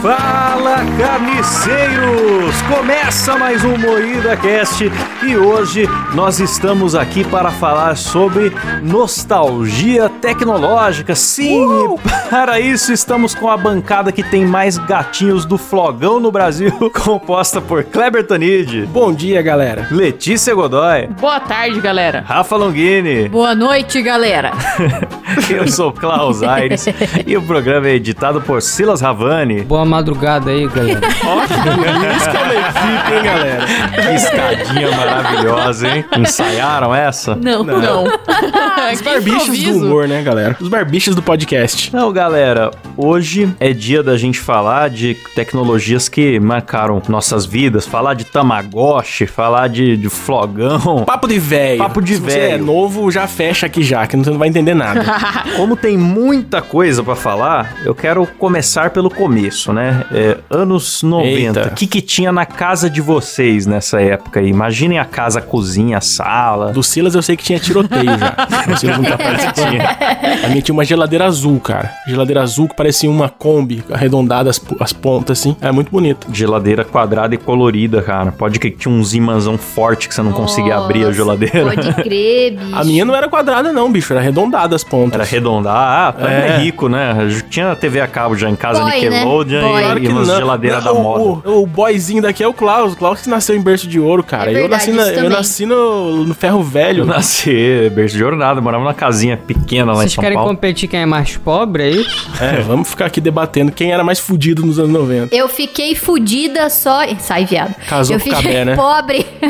Fala, carniceiros! Começa mais um Moída Cast e hoje nós estamos aqui para falar sobre nostalgia tecnológica. Sim, uh! para isso estamos com a bancada que tem mais gatinhos do Flogão no Brasil, composta por Kleber Tanid. Bom dia, galera. Letícia Godoy. Boa tarde, galera. Rafa Longini. Boa noite, galera. Eu sou Klaus Aires e o programa é editado por Silas Ravani. Boa madrugada aí, galera. Ótimo, isso que é equipe, hein, galera? Que escadinha maravilhosa, hein? Ensaiaram essa? Não, Não. não. Os barbichos do humor, né, galera? Os barbichos do podcast. Não, galera, hoje é dia da gente falar de tecnologias que marcaram nossas vidas, falar de Tamagotchi, falar de, de flogão. Papo de velho. Papo de Se você velho. é novo, já fecha aqui já, que você não vai entender nada. Como tem muita coisa pra falar, eu quero começar pelo começo, né? É, anos 90. Eita. O que, que tinha na casa de vocês nessa época aí? Imaginem a casa, a cozinha, a sala. Do Silas eu sei que tinha tiroteio já. O Silas não tá participando. A minha tinha uma geladeira azul, cara. Geladeira azul que parecia uma Kombi, arredondada as, as pontas, assim. É muito bonito. Geladeira quadrada e colorida, cara. Pode que tinha uns imãzão forte que você não conseguia abrir a Nossa, geladeira. Pode crer, bicho. A minha não era quadrada, não, bicho. Era arredondada as pontas. Era arredondar. Ah, tá É. é. rico, né? Tinha TV a cabo já em casa, Boy, né? Nickelodeon Boy. e, Claro e umas geladeiras da o- moda. O, o boyzinho daqui é o Klaus. O Klaus que nasceu em berço de ouro, cara. É eu verdade, nasci, na- eu nasci no, no ferro velho. Eu nasci berço de jornada, morava numa casinha pequena lá Vocês em São querem Paulo. competir quem é mais pobre aí? É, vamos ficar aqui debatendo quem era mais fudido nos anos 90. Eu fiquei fudida só. Sai, viado. Casou eu com o fiquei Cabé, né? pobre.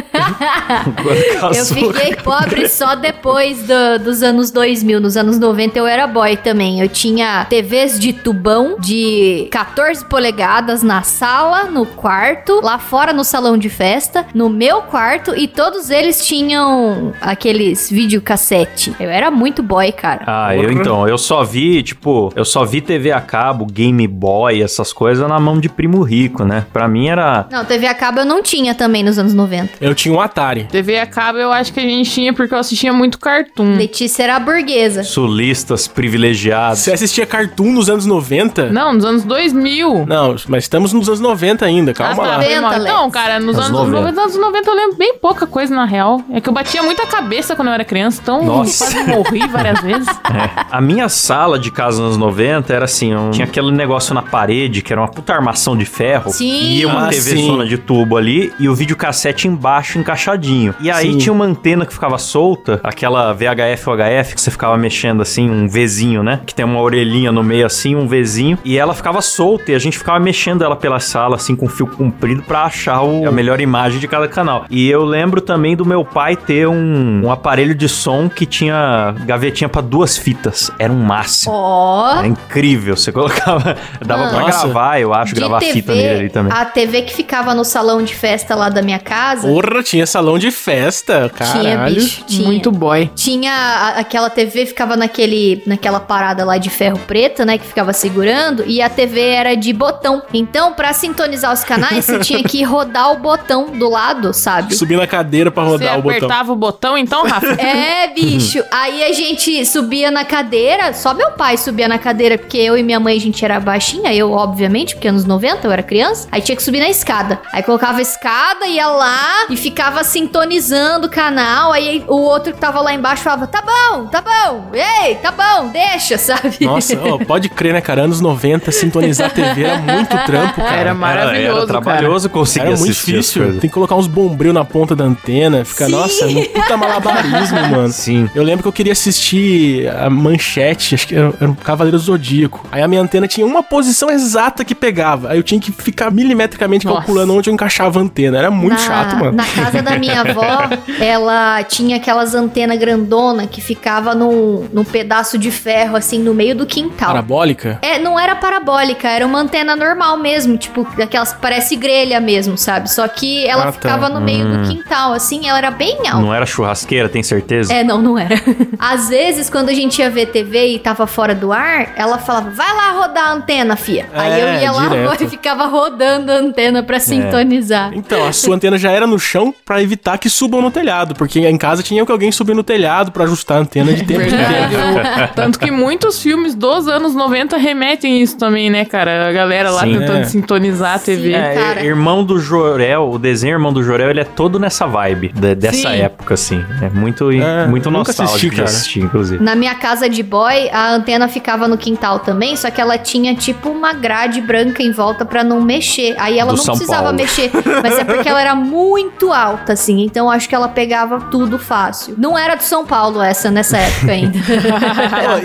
Eu fiquei pobre só depois do- dos anos 2000. Nos anos 90 eu era boy também. Eu tinha TVs de tubão de 14 polegadas na sala, no quarto, lá fora no salão de festa, no meu quarto e todos eles tinham aqueles videocassete. Eu era muito boy, cara. Ah, eu então, eu só vi, tipo, eu só vi TV a cabo, Game Boy, essas coisas na mão de primo rico, né? Pra mim era Não, TV a cabo eu não tinha também nos anos 90. Eu tinha um Atari. TV a cabo eu acho que a gente tinha porque eu assistia muito cartoon. Letícia era burguesa. sulistas privilegiados. Você assistia Cartoon nos anos 90? Não, nos anos 2000. Não, mas estamos nos anos 90 ainda, calma Ah, tá, lá. noventa, foi mal. Lex. Então, cara, nos Anos anos 90. 90. anos 90 eu lembro bem pouca coisa na real. É que eu batia muita cabeça quando eu era criança, então Nossa. quase morri várias vezes. É. A minha sala de casa nos anos 90 era assim, um- tinha aquele negócio na parede que era uma puta armação de ferro. Sim. E uma Ah, TV sim. zona de tubo ali e o videocassete embaixo encaixadinho. E aí Sim. tinha uma antena que ficava solta, aquela VHF ou HF que você ficava mexendo assim, um Vzinho, né? Que tem uma orelhinha no meio assim, um Vzinho. E ela ficava solta e a gente ficava mexendo ela pela sala assim com fio comprido pra achar o- a melhor imagem de cada canal. E eu lembro também do meu pai ter um, um aparelho de som que tinha gavetinha pra duas fitas. Era um máximo. Ó. Era incrível, você colocava. Dava Ah. pra Nossa. gravar, eu acho, de gravar TV, fita nele ali também. A TV que ficava no salão de festa lá da minha casa. Porra, tinha salão de festa, caralho. Tinha, bicho. Tinha. Muito boy. Tinha a- aquela TV ficava naquele, naquela parada lá de ferro preta, né, que ficava segurando, e a TV era de botão. Então, pra sintonizar os canais, você tinha que rodar o botão do lado, sabe? Subir na cadeira pra Você rodar o botão. apertava o botão então, Rafa? É, bicho. Aí a gente subia na cadeira, só meu pai subia na cadeira, porque eu e minha mãe a gente era baixinha, eu, obviamente, porque anos 90 eu era criança. Aí tinha que subir na escada. Aí colocava a escada, ia lá e ficava sintonizando o canal. Aí o outro que tava lá embaixo falava: tá bom, tá bom, ei, tá bom, deixa, sabe? Nossa, ó, pode crer, né, cara? Anos 90, sintonizar TV era muito trampo, cara. Era maravilhoso, era trabalhoso conseguir Era muito assistir as difícil. Tem que colocar uns bombril na ponta da antena. Fica, Sim. nossa, um puta malabarismo, mano. Sim. Eu lembro que eu queria assistir a manchete, acho que era, era um Cavaleiro Zodíaco. Aí a minha antena tinha uma posição exata que pegava. Aí eu tinha que ficar milimetricamente Nossa. calculando onde eu encaixava a antena. Era muito na, chato, mano. Na casa da minha avó, ela tinha aquelas antenas grandona que ficava num, num pedaço de ferro, assim, no meio do quintal. Parabólica? É, não era parabólica, era uma antena normal mesmo, tipo, daquelas que parece grelha mesmo, sabe? Só que ela Ah, tá. ficava no meio do quintal, assim, ela era bem alta. Não era churrasqueira, tem certeza? É, não, não era. Às vezes, quando a gente ia ver TV e tava fora do ar, ela falava, vai lá rodar a antena, fia. Aí eu É, ia lá direto. e ficava rodando a antena pra sintonizar. Então, a sua antena já era no chão pra evitar que subam no telhado, porque em casa tinha que alguém subir no telhado pra ajustar a antena de tempo em Verdade, tempo. Tanto que muitos filmes dos anos 90 remetem isso também, né, cara? A galera lá Sim. tentando É. sintonizar a TV. Sim. É, cara. Irmão do Jorel, o desenho Irmão do Jorel, ele é todo nessa vibe, de- dessa Sim. época, assim. É muito, É, muito assisti, nostálgico de cara. assistir, inclusive. Na minha casa de boy, a antena ficava no quintal também, só que ela tinha tipo uma grade branca em volta pra não mexer. Aí ela Do não São precisava Paulo. mexer, mas é porque ela era muito alta, assim. Então acho que ela pegava tudo fácil. Não era do São Paulo essa nessa época ainda.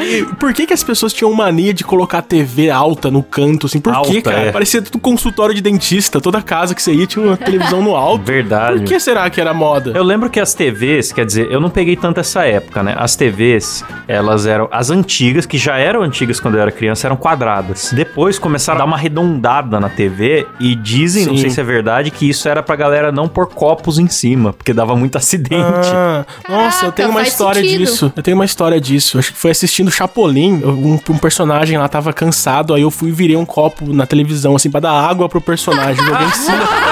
E por que que as pessoas tinham mania de colocar a TV alta no canto, assim? Por Alta, que, cara? é. Parecia tudo consultório de dentista. Toda casa que você ia tinha uma televisão no alto. Verdade. Por que será que era moda? Eu lembro que as TVs, quer dizer, eu não peguei tanto essa época, né? As TVs, elas eram. As antigas, que já eram antigas quando eu era criança, eram quadradas. Depois começaram a dar uma arredondada na TV e dizem, não Sim. sei se é verdade, que isso era pra galera não pôr copos em cima, porque dava muito acidente. Ah, nossa, eu tenho uma história sentido. disso. Eu tenho uma história disso. Acho que foi assistindo Chapolin. Um, um personagem lá tava cansado, aí eu fui e virei um copo na televisão, assim, pra dar água pro personagem. Joguei em cima.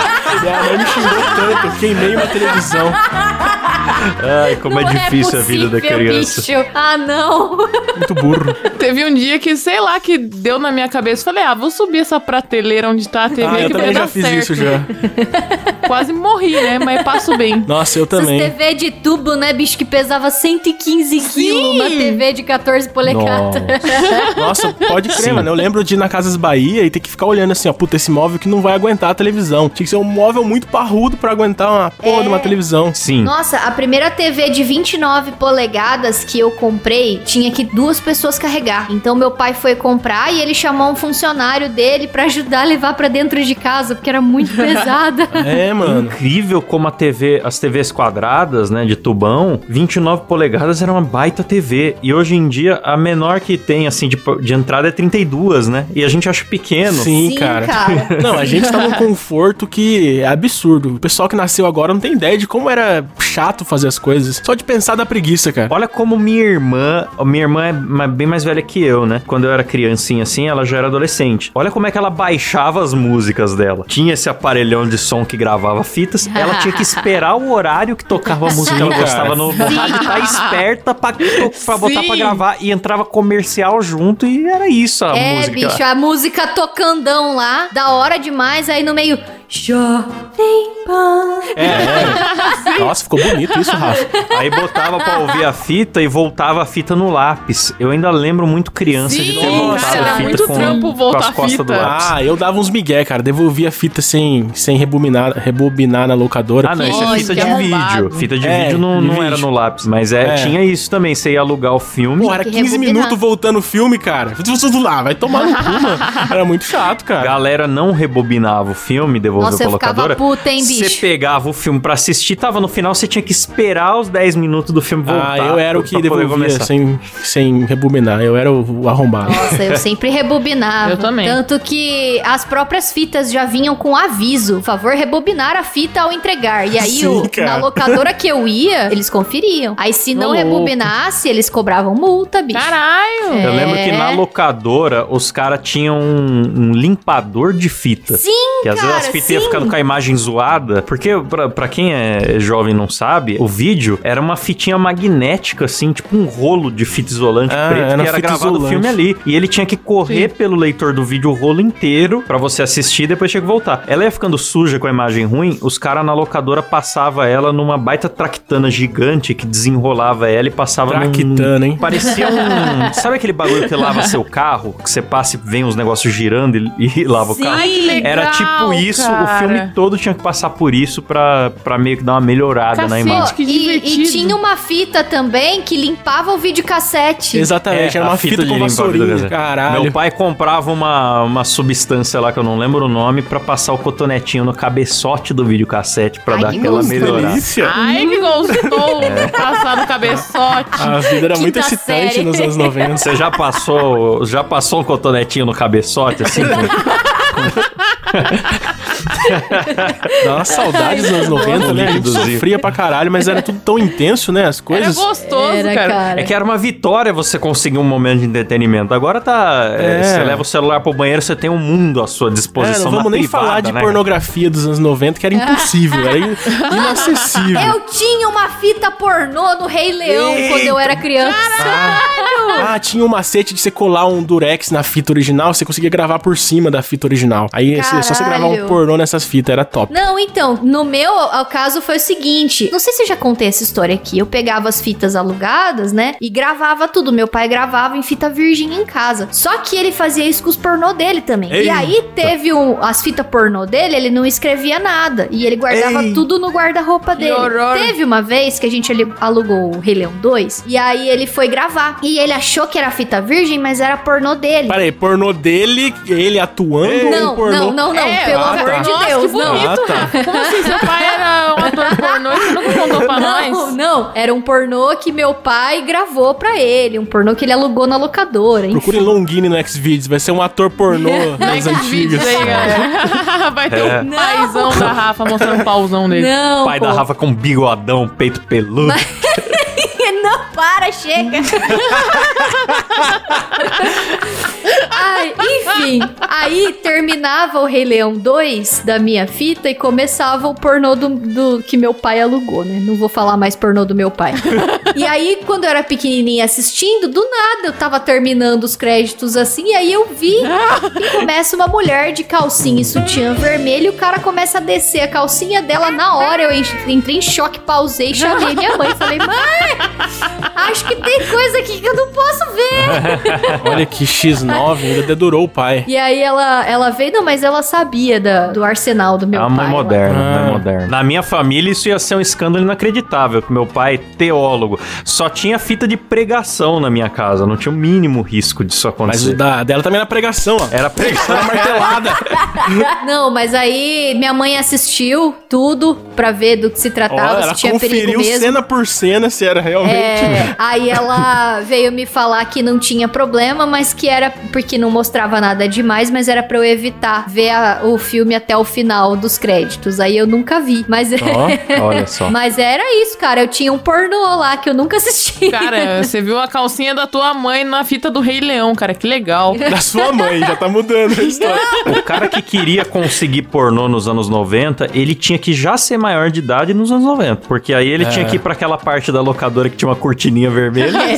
e a mãe me xingou tanto, queimei uma televisão. Ai, como é Não difícil a vida da possível, criança. bicho. Ah, não. Muito burro. Teve um dia que, sei lá, que deu na minha cabeça. Falei, ah, vou subir essa prateleira onde tá a TV Ah, eu que também vai já fiz certo. isso já. Quase morri, né? Mas passo bem. Nossa, eu Essas também. TV de tubo, né, bicho, que pesava 115 quilos, uma TV de 14 polegadas. Nossa, pode crer, Sim. mano. Eu lembro de ir na Casas Bahia e ter que ficar olhando assim, ó, puta, esse móvel que não vai aguentar a televisão. Tinha que ser um móvel muito parrudo pra aguentar uma porra de uma televisão. Sim. Nossa, a primeira TV de 29 polegadas que eu comprei tinha que duas pessoas carregar. Então meu pai foi comprar e ele chamou um funcionário dele pra ajudar a levar pra dentro de casa, porque era muito pesada. É, mano. Incrível como a TV, as TVs quadradas, né, de tubão, 29 polegadas era uma baita TV. E hoje em dia a menor que tem assim de, de entrada é 32, né? E a gente acha pequeno. Sim, cara. Não, a gente tá num conforto que é absurdo. O pessoal que nasceu agora não tem ideia de como era chato fazer as coisas. Só de pensar da preguiça, cara. Olha como minha irmã, minha irmã é bem mais velha que eu, né? Quando eu era criancinha assim, ela já era adolescente. Olha como é que ela baixava as músicas dela. Tinha esse aparelhão de som que gravava fitas, ela tinha que esperar o horário que tocava a música que ela gostava no, no rádio, tá esperta pra, pra botar pra gravar e entrava comercial junto e era isso a É, música. bicho, a música tocandão lá, da hora demais, aí no meio. Jovem Pan. É, é. Nossa, ficou bonito isso, Rafa. Aí botava pra ouvir a fita e voltava a fita no lápis. Eu ainda lembro muito criança de ter Sim, voltado cara, a fita muito com, trampo voltar com as a costas do fita. lápis. Ah, eu dava uns migué, cara. Devolvia a fita sem, sem rebobinar, rebobinar na locadora. Ah, não, isso é fita de que vídeo. Fita de É, vídeo não, não vídeo. era no lápis, mas é, É. tinha isso também. Você ia alugar o filme. Pô, era que 15 rebobinar. minutos voltando o filme, cara. Tudo lá, vai tomar no cu, mano. Era muito chato, A cara. galera não rebobinava o filme, devolveu Nossa, pra eu ficava locadora. puta, hein, Você bicho? pegava o filme pra assistir, tava no final, você tinha que esperar os 10 minutos do filme voltar. Ah, eu era o que devolvia sem, sem rebobinar. Eu era o, o arrombado. Nossa, eu sempre rebobinava. Eu também. Tanto que as próprias fitas já vinham com aviso. Por favor, rebobinar a fita ao entregar. E aí, Sim, o- na locadora que eu ia, eles conferiam. Aí, se não rebobinasse, eles cobravam multa, bicho. Caralho! É. Eu lembro que na locadora os caras tinham um, um limpador de fita. Sim, Que às vezes cara, as fitas sim. ficando com a imagem zoada. Porque, pra, pra quem é jovem e não sabe, o vídeo era uma fitinha magnética, assim, tipo um rolo de fita isolante Ah, preto era que era gravado o filme ali. E ele tinha que correr pelo leitor do vídeo o rolo inteiro pra você assistir e depois tinha que voltar. Ela ia ficando suja com a imagem ruim, os caras na locadora passavam ela numa baita tractana gigante que desenrolava ela e passava num- Traquitana, hein? Parecia um. Sabe aquele bagulho que lava seu carro? Que você passa e vem uns negócios girando e, e lava Sim. o carro? Legal, Era tipo isso, cara. O filme todo tinha que passar por isso pra, pra meio que dar uma melhorada na Cacete. imagem. que e, e tinha uma fita também que limpava o videocassete. Exatamente, era É, a uma fita, de com vassourinha. Caralho. Meu pai comprava uma, uma substância lá que eu não lembro o nome pra passar o cotonetinho no cabeçote do videocassete pra Ai, dar que aquela gostoso. melhorada. delícia. Ai, que gostou passar no cabeçote. A vida era muito Quinta excitante série. nos anos 90. Você já passou, já passou um cotonetinho no cabeçote assim? Dá uma saudade dos anos 90, né? A gente sofria pra caralho, mas era tudo tão intenso, né? As Era coisas. gostoso, Era, cara. cara. É que era uma vitória você conseguir um momento de entretenimento. Agora tá. é, É. Você leva o celular pro banheiro, você tem um mundo à sua É, disposição. não na vamos nem privada, falar de né? pornografia dos anos 90, que era impossível, era in- inacessível. Eu tinha uma fita pornô no Rei Leão Eita. quando eu era criança. Ah, tinha um macete de você colar um durex na fita original, você conseguia gravar por cima da fita original. Aí é só você gravar um Caralho. pornô nessas fitas, era top. Não, então, no meu o caso foi o seguinte. Não sei se eu já contei essa história aqui. Eu pegava as fitas alugadas, né? E gravava tudo. Meu pai gravava em fita virgem em casa. Só que ele fazia isso com os pornô dele também. E Eita. aí teve um, as fitas pornô dele, ele não escrevia nada. E ele guardava Ei. tudo no guarda-roupa dele. Teve uma vez que a gente alugou o Rei Leão 2. E aí ele foi gravar. E ele achou que era fita virgem, mas era pornô dele. Pera aí, pornô dele, ele atuando ou Não, um pornô? não, não, não. É, pelo ah, amor tá. de Nossa, Deus, que não. bonito. Ah, tá. Como assim? Seu pai era pornô e você nunca contou pra Não, nós? não. Era um pornô que meu pai gravou pra ele. Um pornô que ele alugou na locadora. enfim. Procure Longini no Xvideos, vai ser um ator pornô das Xvideos antigas. aí. Vai ter É. um paizão da Rafa mostrando o pauzão dele. Não, Pai pô. da Rafa com bigodão, peito peludo. Não, para, chega. Ai, enfim, aí terminava o Rei Leão 2 da minha fita e começava o pornô do, do- que meu pai alugou, né? Não vou falar mais pornô do meu pai. e aí, quando eu era pequenininha assistindo, do nada eu tava terminando os créditos assim, e aí eu vi e começa uma mulher de calcinha e sutiã vermelho e o cara começa a descer a calcinha dela na hora. Eu en- entrei em choque, pausei, chamei minha mãe, falei, mãe, acho que tem coisa aqui que eu não posso ver. Olha que X9, ainda dedurou o pai. E aí ela, ela veio, não, mas ela sabia da- do arsenal do É meu uma mãe pai. lá. moderna, Ah. mãe moderna. Na minha família, isso ia ser um escândalo inacreditável, que meu pai, teólogo, só tinha fita de pregação na minha casa, não tinha o mínimo risco disso Mas acontecer. o da, dela também era pregação, ó. Era pregação. Era martelada. Não, mas aí minha mãe assistiu tudo pra ver do que se tratava, ela se tinha perigo conferiu mesmo. cena por cena se era realmente. É, aí ela veio me falar que não tinha problema, mas que era porque não mostrava nada demais, mas era pra eu evitar ver a- o filme até o final dos créditos. Aí eu nunca vi, mas Ó, olha só. mas era isso, cara. Eu tinha um pornô lá que eu nunca assisti. Cara, você viu a calcinha da tua mãe na fita do Rei Leão, cara. Que legal. Da sua mãe, já tá mudando a história. O cara que queria conseguir pornô nos anos 90, ele tinha que já ser maior de idade nos anos 90. Porque aí ele É. tinha que ir pra aquela parte da locadora que tinha uma cortininha vermelha.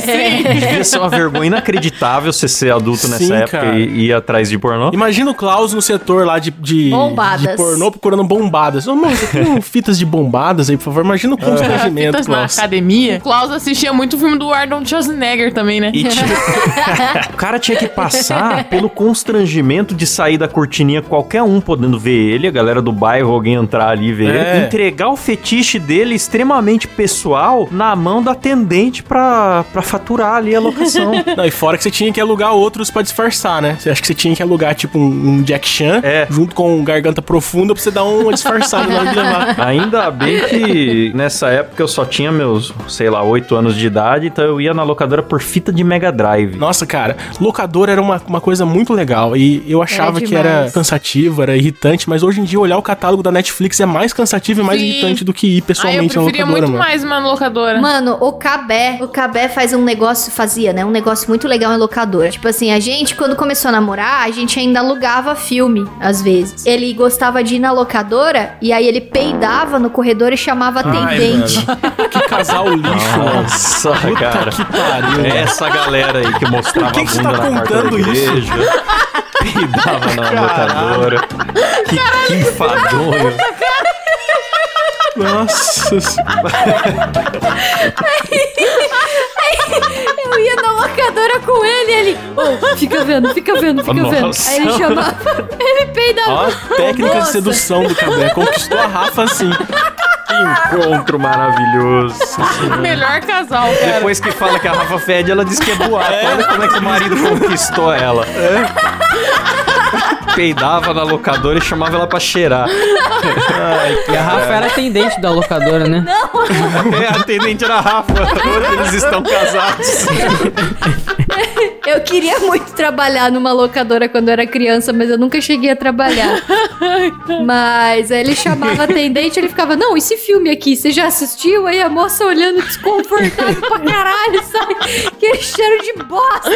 Devia ser uma vergonha inacreditável você ser adulto nessa Sim, época cara. e e ir atrás de pornô. Imagina o Klaus no setor lá de, de, Bombadas. de pornô procurando bombadas. Ô, mano, tem fitas de bombadas aí, por favor? Imagina o constrangimento, Fitas na Klaus. academia. O Klaus assistia muito o filme do Arnold Schwarzenegger também, né? E tinha- o cara tinha que passar pelo constrangimento de sair da cortininha, qualquer um podendo ver ele, a galera do bairro, alguém entrar ali e ver É. ele, entregar o fetiche dele extremamente pessoal na mão da atendente pra, pra faturar ali a locação. Não, e fora que você tinha que alugar outros pra disfarçar, né? Você acha que você tinha que alugar, tipo, um, um Jack Chan É. junto com um Garganta Profunda pra você dar uma disfarçada na hora de levar. Ainda bem que nessa época eu só tinha meus, sei lá, 8 anos de idade, então eu ia na locadora por fita de Mega Drive. Nossa, cara, locador era uma, uma coisa muito legal. E eu achava que era cansativo, era irritante, mas hoje em dia olhar o catálogo da Netflix é mais cansativo e mais Sim. irritante do que ir Ah, eu pessoalmente na preferia locadora, muito mano. mais uma locadora. Mano, o Cabé, o Cabé faz um negócio, fazia, né? Um negócio muito legal em locadora. Tipo assim, a gente, quando começou a namorar, a gente ainda alugava filme, às vezes. Ele gostava de ir na locadora e aí ele peidava no corredor e chamava atendente. mano. Que casal lixo, mano. Nossa, cara. Que pariu. É essa galera aí que mostrava Por que que a bunda tá contando isso? peidava na locadora. Que, que enfadonho. Nossa senhora. Eu ia na locadora com ele e ele, ô, fica vendo, fica vendo, fica vendo. Nossa. Aí ele chamava, ele peidava. Ó, a técnica de Moça. sedução do Cabé. Conquistou a Rafa assim. Que encontro maravilhoso. Melhor casal, cara. Depois que fala que a Rafa fede, ela diz que é boato. Olha como é que o marido conquistou ela. Peidava na locadora e chamava ela pra cheirar. E a Rafa era atendente da locadora, né? É, a atendente era a Rafa. Hoje eles estão casados. Eu queria muito trabalhar numa locadora quando eu era criança, mas eu nunca cheguei a trabalhar. mas aí ele chamava a atendente, ele ficava, não, esse filme aqui, você já assistiu? Aí a moça olhando desconfortável pra caralho, sabe? Aquele cheiro de bosta.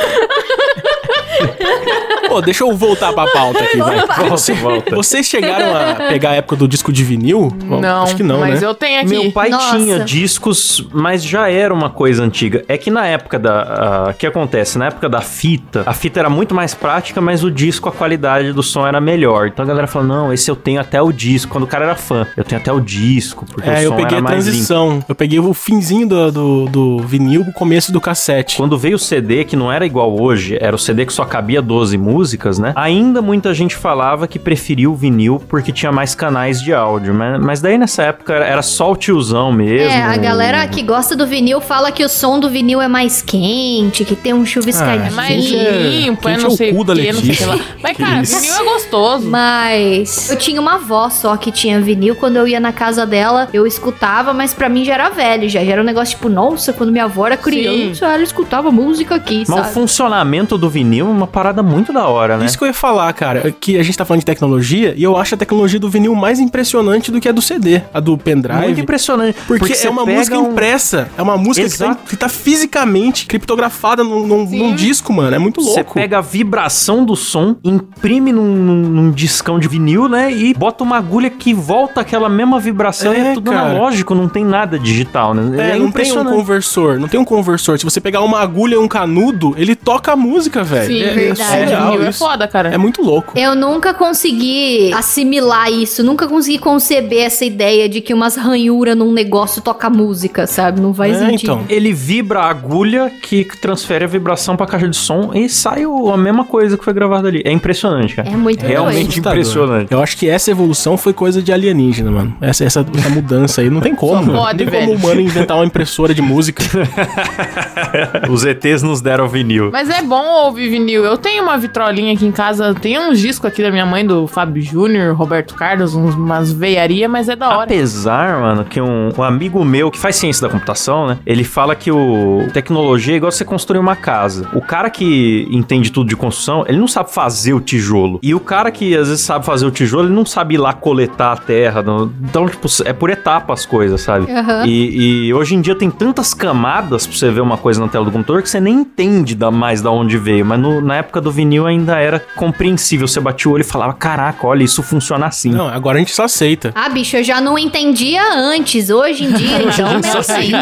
Pô, deixa eu voltar pra pauta aqui, vai. Volta, volta. Vocês chegaram a pegar a época do disco de vinil? Bom, Não, Acho que não, mas né? eu tenho aqui. Meu pai Nossa. tinha discos, mas já era uma coisa antiga. É que na época da. O que acontece? Na época da fita, a fita era muito mais prática, mas o disco, a qualidade do som era melhor. Então a galera fala: não, esse eu tenho até o disco. Quando o cara era fã, eu tenho até o disco, porque o É, eu som peguei era a mais limpo. transição. Eu peguei o finzinho do, do, do vinil, o começo do cassete. Quando veio o CD, que não era igual hoje, era o CD que só cabia 12 músicas, né? Ainda muita gente falava que preferia o vinil porque tinha mais canais de áudio. Mas, mas daí nessa época era- era só o tiozão mesmo. É, a galera que gosta do vinil fala que o som do vinil é mais quente, que tem um chuviscadinho. É mais é- limpo, é não é o sei o que, não sei o que lá. Mas, cara, isso. vinil é gostoso. Mas eu tinha uma avó só que tinha vinil. Quando eu ia na casa dela, eu escutava, mas pra mim já era velho, já, já era um negócio tipo, nossa, quando minha avó era criança, ela escutava música aqui, Mas o sabe? funcionamento do vinil é uma parada muito da hora, né? Isso que eu ia falar, cara, que a gente tá falando de tecnologia e eu acho a tecnologia do vinil mais impressionante do que a do CD, a do pendrive. Muito impressionante. Porque, você é uma música um- impressa, é uma música que tá, que tá fisicamente criptografada num, num- num disco, mano. É muito Você louco. pega a vibração do som, imprime num, num, num discão de vinil, né? E bota uma agulha que volta aquela mesma vibração e É, é tudo cara. analógico, não tem nada digital, né? É, não tem um conversor, não tem um conversor. Se você pegar uma agulha e um canudo, ele toca a música, velho. Sim, é, verdade. É, surreal é isso. foda, cara. É muito louco. Eu nunca consegui assimilar isso, nunca consegui conceber essa ideia de que umas ranhuras num negócio toca música, sabe? Não faz É, sentido. então. Ele vibra a agulha que transfere a vibração pra caixa de som e sai o- a mesma coisa que foi gravada ali. É impressionante, cara. É muito Realmente doido. Assustador. impressionante. Eu acho que essa evolução foi coisa de alienígena, mano. Essa, essa, essa mudança aí não tem como. Só mano. pode, não tem velho. como o humano inventar uma impressora de música. Os ETs nos deram vinil. Mas é bom ouvir vinil. Eu tenho uma vitrolinha aqui em casa, tem uns discos aqui da minha mãe, do Fábio Júnior, Roberto Carlos, uns, umas veiaria, mas é da hora. Apesar, mano, que um, um amigo meu que faz ciência da computação, né? Ele fala que o tecnologia é igual você construir uma casa. O cara que entende tudo de construção, ele não sabe fazer o tijolo. E o cara que às vezes sabe fazer o tijolo, ele não sabe ir lá coletar a terra. não- Então, tipo, é por etapa as coisas, sabe? Aham. E, e hoje em dia tem tantas camadas pra você ver uma coisa na tela do computador que você nem entende da, mais da onde veio. Mas no- na época do vinil ainda era compreensível. Você batia o olho e falava: Caraca, olha, isso funciona assim. Não, agora a gente só aceita. Ah, bicho, eu já não entendia antes. Hoje em dia, então, menos ainda.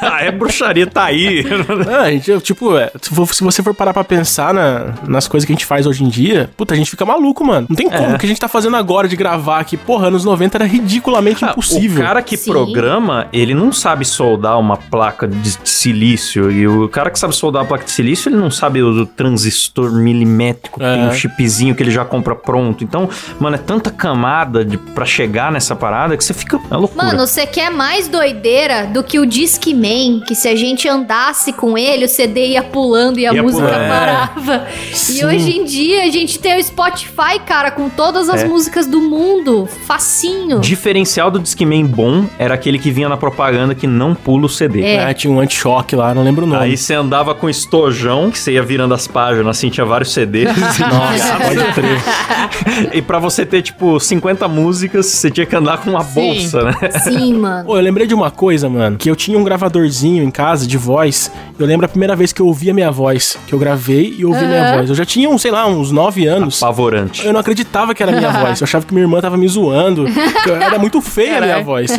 ah, é bruxaria, tá aí. Não, a gente, eu, tipo, é, se você for parar pra pensar na- nas coisas que a gente faz hoje em dia, puta, a gente fica maluco, mano. Não tem como. O que a gente tá fazendo agora de gravar aqui, porra, anos 90 era ridiculamente impossível. O cara que Sim. programa, ele não sabe soldar uma placa de silício. E o cara que sabe soldar uma placa de silício, ele não sabe o transistor milimétrico, que É. tem um chipzinho que ele já compra pronto. Então, mano, é tanta camada de, pra chegar nessa parada que você fica. É loucura. Mano, você quer mais doideira do que o Discman, que se a gente andasse com ele, o CD ia pulando e a música pulando. parava. Sim. E hoje em dia a gente tem o Spotify, cara, com todas as É. músicas do mundo. Facinho. Diferencial do Discman bom era aquele que vinha na propaganda que não pula o CD. É. É, tinha um anti-choque lá, não lembro o nome. Aí você andava com estojão, que você ia virando as páginas, assim, tinha vários CDs. Nossa, pode crer. e pra você ter, tipo, 50 músicas, você tinha que andar com uma Sim. bolsa, né? Sim, mano. Pô, eu lembrei de uma coisa, mano, que eu tinha um gravadorzinho em casa de voz. Eu lembro a primeira vez que eu ouvi a minha voz, que eu gravei e ouvi minha voz. Eu já tinha, um, sei lá, uns 9 anos. Apavorante. Eu não acreditava que era minha voz. Eu achava que minha irmã tava me zoando. Era muito feia a minha Caralho. voz.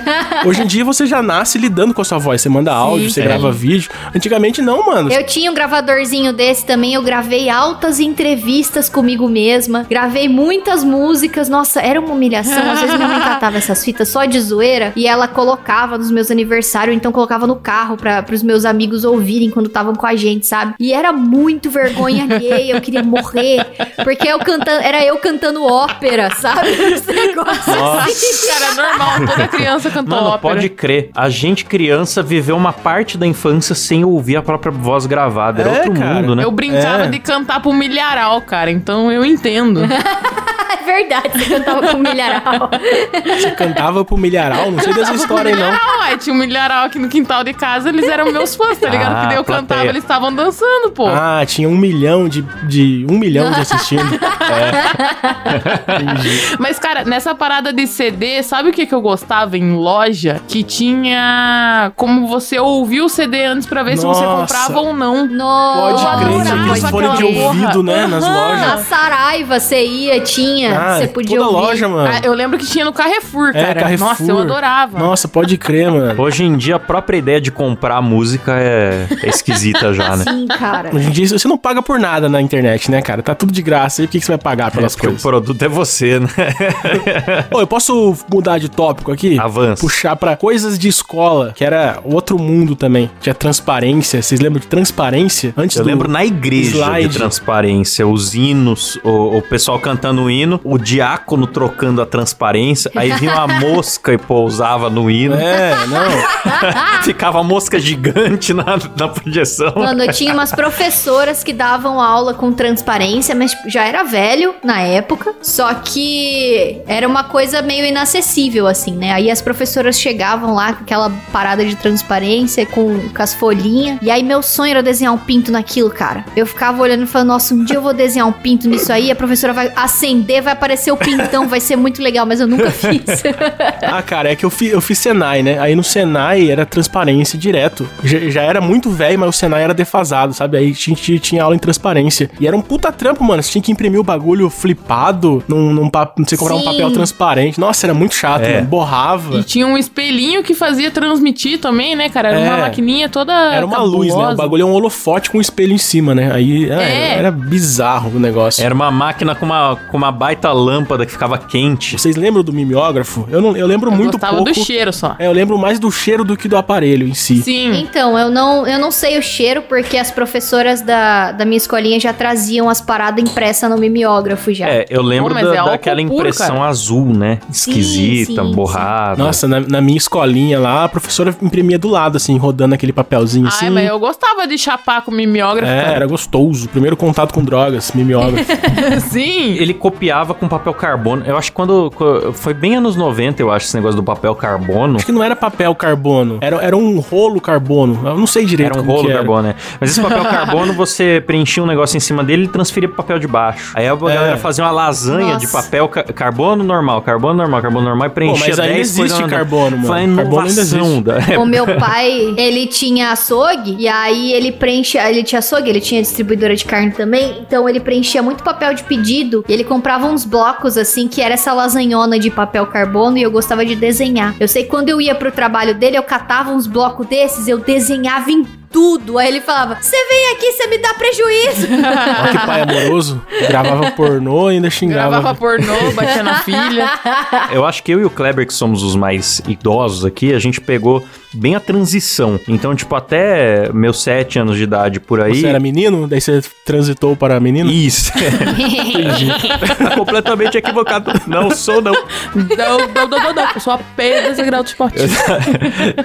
Hoje em dia você já nasce lidando com a sua voz. Você manda áudio, você É. grava vídeo. Antigamente não, mano. Eu tinha um gravadorzinho desse também, eu gravei altas entrevistas comigo mesma, gravei muitas músicas, nossa, era uma humilhação, às vezes minha mãe catava essas fitas só de zoeira e ela colocava nos meus aniversários, então colocava no carro para os meus amigos ouvirem quando estavam com a gente, sabe? E era muito vergonha alheia, eu queria morrer, porque eu cantando, era eu cantando ópera, sabe? Esse negócio assim. Cara, é normal, toda criança cantou Mano, ópera. pode crer. A gente, criança, viveu uma parte da infância sem ouvir a própria voz gravada. Era É, outro cara. mundo, né? Eu brincava É. de cantar pro milharal, cara, então eu entendo. É verdade, você cantava com milharal. Você cantava pro milharal, não sei dessa história aí não. Milharal, pai, tinha um milharal aqui no quintal de casa, eles eram meus fãs, tá ligado? Ah, que daí eu plateia. cantava, eles estavam dançando, pô. Ah, tinha um milhão de, de um milhão de assistindo. Mas, cara, nessa parada de CD, sabe o que, que eu gostava em loja? Que tinha como você ouvir o CD antes pra ver se você Nossa. comprava ou não. Pode Nossa, crer, adorava tinha aqueles fones de ouvido, né, nas lojas. Na Saraiva você ia, tinha. Ah, Você podia toda ouvir. loja, mano. Ah, eu lembro que tinha no Carrefour, É, cara. Carrefour. Nossa, eu adorava. Nossa, pode crer, mano. Hoje em dia, a própria ideia de comprar música é, é esquisita já, né? Sim, cara. Hoje em dia você não paga por nada na internet, né, cara? Tá tudo de graça. E por que que você vai pagar É pelas porque o coisas? produto é você, né? Ô, eu posso mudar de tópico aqui? Avança. Puxar pra coisas de escola, que era outro mundo também. Tinha transparência. Vocês lembram de transparência? Antes Eu do... lembro na igreja slide. de transparência, os hinos, o, o pessoal cantando o hino, o diácono trocando a transparência, aí vinha uma mosca e pousava no hino. É, não. Ficava a mosca gigante na, na projeção. Mano, eu tinha umas professoras que davam aula com transparência, mas tipo, já era velho na época. Só que era uma coisa meio inacessível, assim, né? Aí as professoras chegavam lá com aquela parada de transparência, com, com as folhinhas. E aí meu sonho era desenhar um pinto naquilo, cara. Eu ficava olhando e falando, nossa, um dia eu vou desenhar um pinto nisso aí. A professora vai acender, vai aparecer o pintão, vai ser muito legal, mas eu nunca fiz. Ah, cara, é que eu, fi, eu fiz Senai, né? Aí no Senai era transparência direto. Já, já era muito velho, mas o Senai era defasado, sabe? Aí tinha, tinha, tinha aula em transparência. E era um puta trampo, mano. Você tinha que imprimir o bagulho flipado num, num pa- você comprar um Sim. papel transparente. Nossa, era muito chato, É. mano. Borrava. E tinha um espelhinho que fazia transmitir também, né, cara? Era uma É. maquininha toda. Era uma luz, né? O cabulosa. bagulho é um holofote com um espelho em cima, né? Aí é, É. era bizarro o negócio. Era uma máquina com uma, com uma baita lâmpada que ficava quente. Vocês lembram do mimeógrafo? Eu, não, eu lembro Eu muito gostava pouco. do cheiro só. É, eu lembro mais do cheiro do que do aparelho em si. Sim. Então, eu não, eu não sei o cheiro, porque as professoras da, da minha escolinha já traziam as paradas impressas no mimeógrafo já. É, eu lembro Pô, da- é daquela puro, impressão cara. azul, né? Sim, Esquisita, sim, sim. borrada. Nossa, na, na minha escolinha lá, a professora imprimia do lado, assim, rodando aquele papelzinho assim. Ai, mas eu gostava de chapar com mimeógrafo. É, cara. era gostoso. Primeiro contato com drogas, mimeógrafo. Sim. Ele copiava com papel carbono. Eu acho que quando. Foi bem anos 90, eu acho, esse negócio do papel carbono. Acho que não era papel carbono, era, era um rolo carbono. Eu não sei direito Era um como rolo que era. carbono, né? Mas esse papel carbono, você preenchia um negócio em cima dele e transferia pro papel de baixo. Aí a galera fazia uma lasanha Nossa. de papel ca- carbono normal, carbono normal, carbono normal e preenchia mas ainda 10 existe carbono, mano. Foi a Carbono ainda inovação da... O meu pai, ele tinha açougue, e aí ele preenchia, ele tinha açougue, ele tinha distribuidora de carne também, então ele preenchia muito papel de pedido, e ele comprava uns blocos assim, que era essa lasanhona de papel carbono, e eu gostava de desenhar. Eu sei que quando eu ia pro trabalho dele, eu catava uns blocos desses, eu desenhava em tudo. Aí ele falava: Você vem aqui, você me dá prejuízo. Olha que pai amoroso. Gravava pornô e ainda xingava. Gravava pornô, batia na filha. Eu acho que eu e o Kleber, que somos os mais idosos aqui, a gente pegou bem a transição. Então, tipo, até meus sete anos de idade por aí... Você era menino, daí você transitou para menino? Isso. tá completamente equivocado. Não sou, não. Não, não, não, não, não. Eu sou apenas grau de esporte.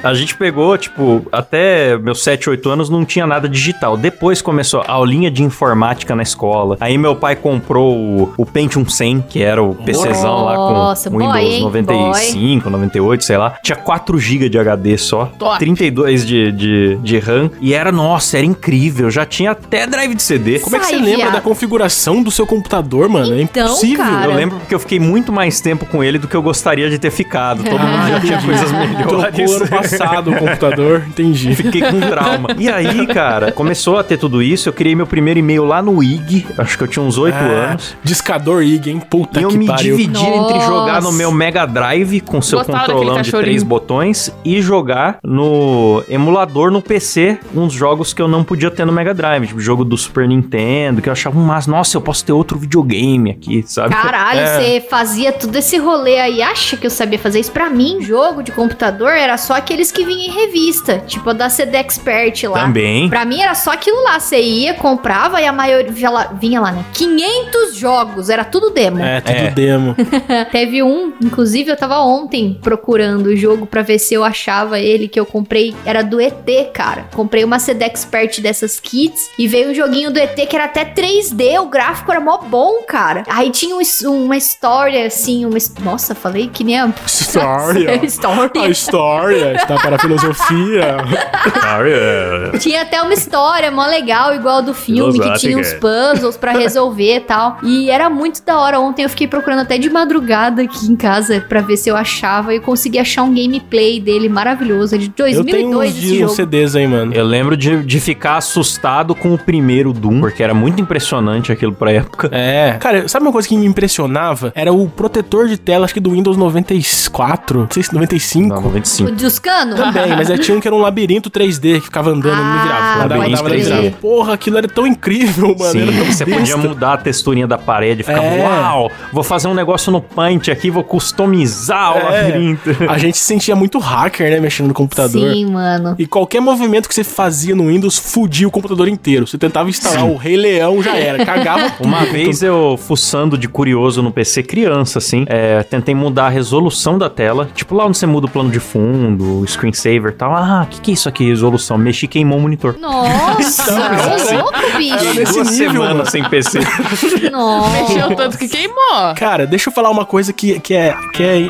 A gente pegou, tipo, até meus 7, 8 anos não tinha nada digital. Depois começou a aulinha de informática na escola. Aí meu pai comprou o, o Pentium 100, que era o PCzão lá Nossa, com boy, Windows hein? 95, 98, sei lá. Tinha 4 GB de HD só, Top. 32 de, de, de RAM. E era, nossa, era incrível. Já tinha até drive de CD. Como é que você lembra viado. da configuração do seu computador, mano? é Então, impossível. cara. Eu lembro porque eu fiquei muito mais tempo com ele do que eu gostaria de ter ficado. Todo mundo já tinha coisas Trocou melhores. ano passado o computador, entendi. Fiquei com trauma. E aí, cara, começou a ter tudo isso. Eu criei meu primeiro e-mail lá no IG. Acho que eu tinha uns 8 Ah, anos. Discador IG, hein? Puta E eu que me pariu. dividi entre Nossa. jogar no meu Mega Drive com seu Gostava controlão de três botões e jogar no emulador no PC uns jogos que eu não podia ter no Mega Drive, tipo jogo do Super Nintendo, que eu achava um mas nossa, eu posso ter outro videogame aqui, sabe? Caralho, É. você fazia tudo esse rolê aí, acha que eu sabia fazer isso? Pra mim, jogo de computador era só aqueles que vinham em revista, tipo a da CD Expert lá. Também. Pra mim era só aquilo lá, você ia, comprava e a maioria vinha lá, vinha lá, né? 500 jogos, era tudo demo. É, tudo É. demo. Teve um, inclusive eu tava ontem procurando o jogo pra ver se eu achava ele. que eu comprei era do ET, cara. Comprei uma CD Expert dessas kits e veio um joguinho do ET que era até 3D, o gráfico era mó bom, cara. Aí tinha um- uma história, assim, uma... Nossa, falei que nem a... História. história. A história está para a filosofia. Tinha até uma história mó legal, igual do filme, que tinha uns puzzles pra resolver e tal. E era muito da hora. Ontem eu fiquei procurando até de madrugada aqui em casa pra ver se eu achava e consegui achar um gameplay dele maravilhoso. É de Eu tenho 2002 uns, uns jogo. CDs aí, mano. Eu lembro de, de ficar assustado com o primeiro Doom, porque era muito impressionante aquilo pra época. É. Cara, sabe uma coisa que me impressionava? Era o protetor de tela, acho que do Windows 94, não sei se 95. Não, O 95. Discano? Também, mas é, tinha um que era um labirinto 3D que ficava andando, não me virava. Ah, Andava, andava, virava. Porra, aquilo era tão incrível, mano. Sim, tão você podia mudar a texturinha da parede, ficava, É. uau, vou fazer um negócio no Paint aqui, vou customizar o É. labirinto. A gente se sentia muito hacker, né, mexendo no computador. Sim, mano. E qualquer movimento que você fazia no Windows fudia o computador inteiro. Você tentava instalar o Rei Leão, já era. Cagava tudo. Uma vez eu, fuçando de curioso no PC criança, assim, é, tentei mudar a resolução da tela. Tipo, lá onde você muda o plano de fundo, o screensaver e tal. Ah, o que, que é isso aqui, resolução? Mexi e queimou o monitor. Nossa, Então, ô louco, bicho. nesse Duas nível, semanas sem PC. Nossa. Mexeu tanto que queimou. Cara, deixa eu falar uma coisa que, que é, que é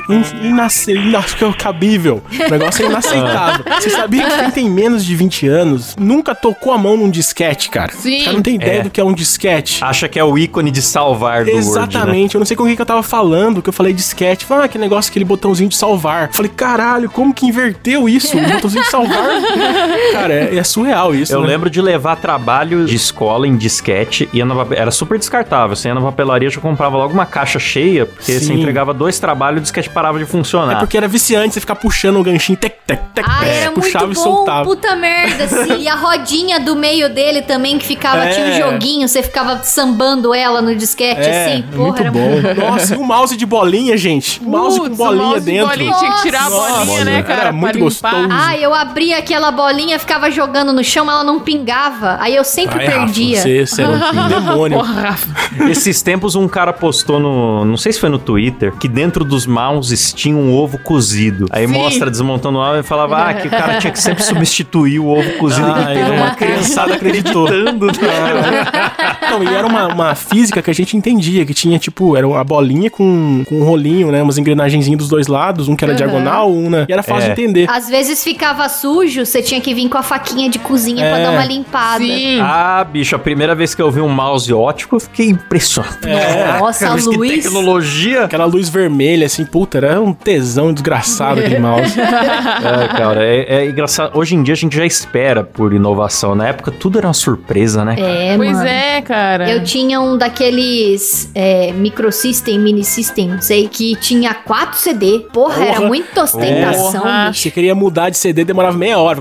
inacabível. O negócio é inaceitável. Você sabia que quem tem menos de 20 anos nunca tocou a mão num disquete, cara? Sim. O cara não tem ideia É. do que é um disquete. Acha que é o ícone de salvar do Word, né? Exatamente, eu não sei com quem que eu tava falando, que eu falei disquete. Falei, ah, que negócio, aquele botãozinho de salvar. Falei, caralho, como que inverteu isso? O botãozinho de salvar. Cara, é, é surreal isso. Eu né? lembro de levar trabalho de escola em disquete, papel- era super descartável. Você ia na papelaria, já comprava logo uma caixa cheia, porque você Sim. entregava dois trabalhos e o disquete parava de funcionar. É porque era viciante você ficar puxando o ganchinho, tec, tec, tec, Ah, tec, era puxava muito e bom, soltava. puta merda, assim. E a rodinha do meio dele também, que ficava, É. tinha um joguinho, você ficava sambando ela no disquete, É, assim. Porra, muito era bom. muito Nossa, e o mouse de bolinha, gente. O mouse com Putz, bolinha mouse de dentro. bolinha, tinha que tirar a Nossa, bolinha, né, era cara? muito pra limpar. gostoso. Ah, eu abria aquela bolinha, ficava jogando no chão, ela não pingava. Aí eu sempre Ai, Rafa, perdia. Você, você era um demônio. Porra, Rafa. Esses tempos um cara postou no, não sei se foi no Twitter, que dentro dos mouses tinha um ovo cozido. Aí Sim. mostra desmontando o ovo e falava ah, que o cara tinha que sempre substituir o ovo cozido. Ah, e teve é. uma criançada acreditando. Não, e era uma, uma física que a gente entendia, que tinha, tipo, era a bolinha com, com um rolinho, né? Umas engrenagenzinhas dos dois lados, um que era Uhum. diagonal, um, né? E era fácil É. de entender. Às vezes ficava sujo, você tinha que vir com a faquinha de cozinha pra É. dar uma limpada. Sim. ah, bicho, a primeira vez que eu vi um mouse ótico, eu fiquei impressionado. É. Nossa, Cara, mas que tecnologia. Aquela luz vermelha, assim, puta, era um tesão desgraçado aquele mouse. É, cara, é, é engraçado. Hoje em dia a gente já espera por inovação. Na época tudo era uma surpresa, né? É, Pois mano. é, cara. Eu tinha um daqueles é, microsystem, mini system, não sei, que tinha 4 CD. Porra, Porra. era muita ostentação, Porra. bicho. Você queria mudar de CD, demorava meia hora.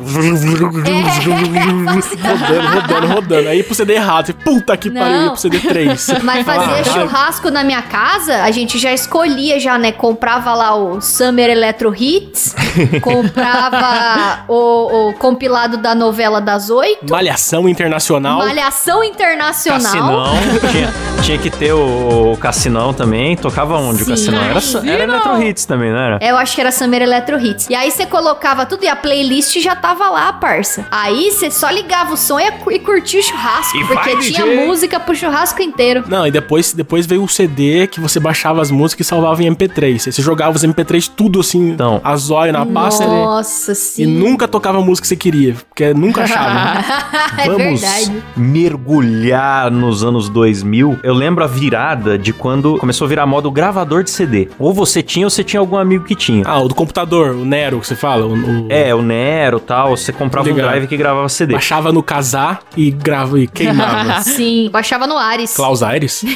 É. rodando, rodando, rodando. Aí pro CD errado. Você, puta que pariu, ia pro CD 3. Mas fazia Ah, churrasco na minha casa, a gente já escolhia já, né? Comprava lá o Summer Electro Hits, comprava o, o compilado da novela das oito, Malhação internacional. Malhação Internacional. Cassinão, tinha, tinha que ter o, o Cassinão também. Tocava onde Sim. o Cassinão? Era, era. Electro Hits também, não era? É, Eu acho que era Summer Electro Hits. E aí você colocava tudo e a playlist já tava lá, parça. Aí você só ligava o som e, e curtia o churrasco. E porque tinha DJ. música pro churrasco inteiro. Não, e depois, depois veio o CD que você baixava as músicas e salvava em MP3. Aí você jogava os MP3 tudo assim, Então. a zóio na pasta né? Nossa, e sim. nunca tocava a música que você queria, porque nunca achava. é Vamos verdade. mergulhar nos anos 2000. Eu lembro a virada de quando começou a virar moda o gravador de CD. Ou você tinha ou você tinha algum amigo que tinha. ah, o do computador, o Nero que você fala. O, o- É, o Nero e tal. Você comprava um Legal. drive que gravava CD. Baixava no casar e grava e queimava. Sim, baixava no Ares. Klaus Aires?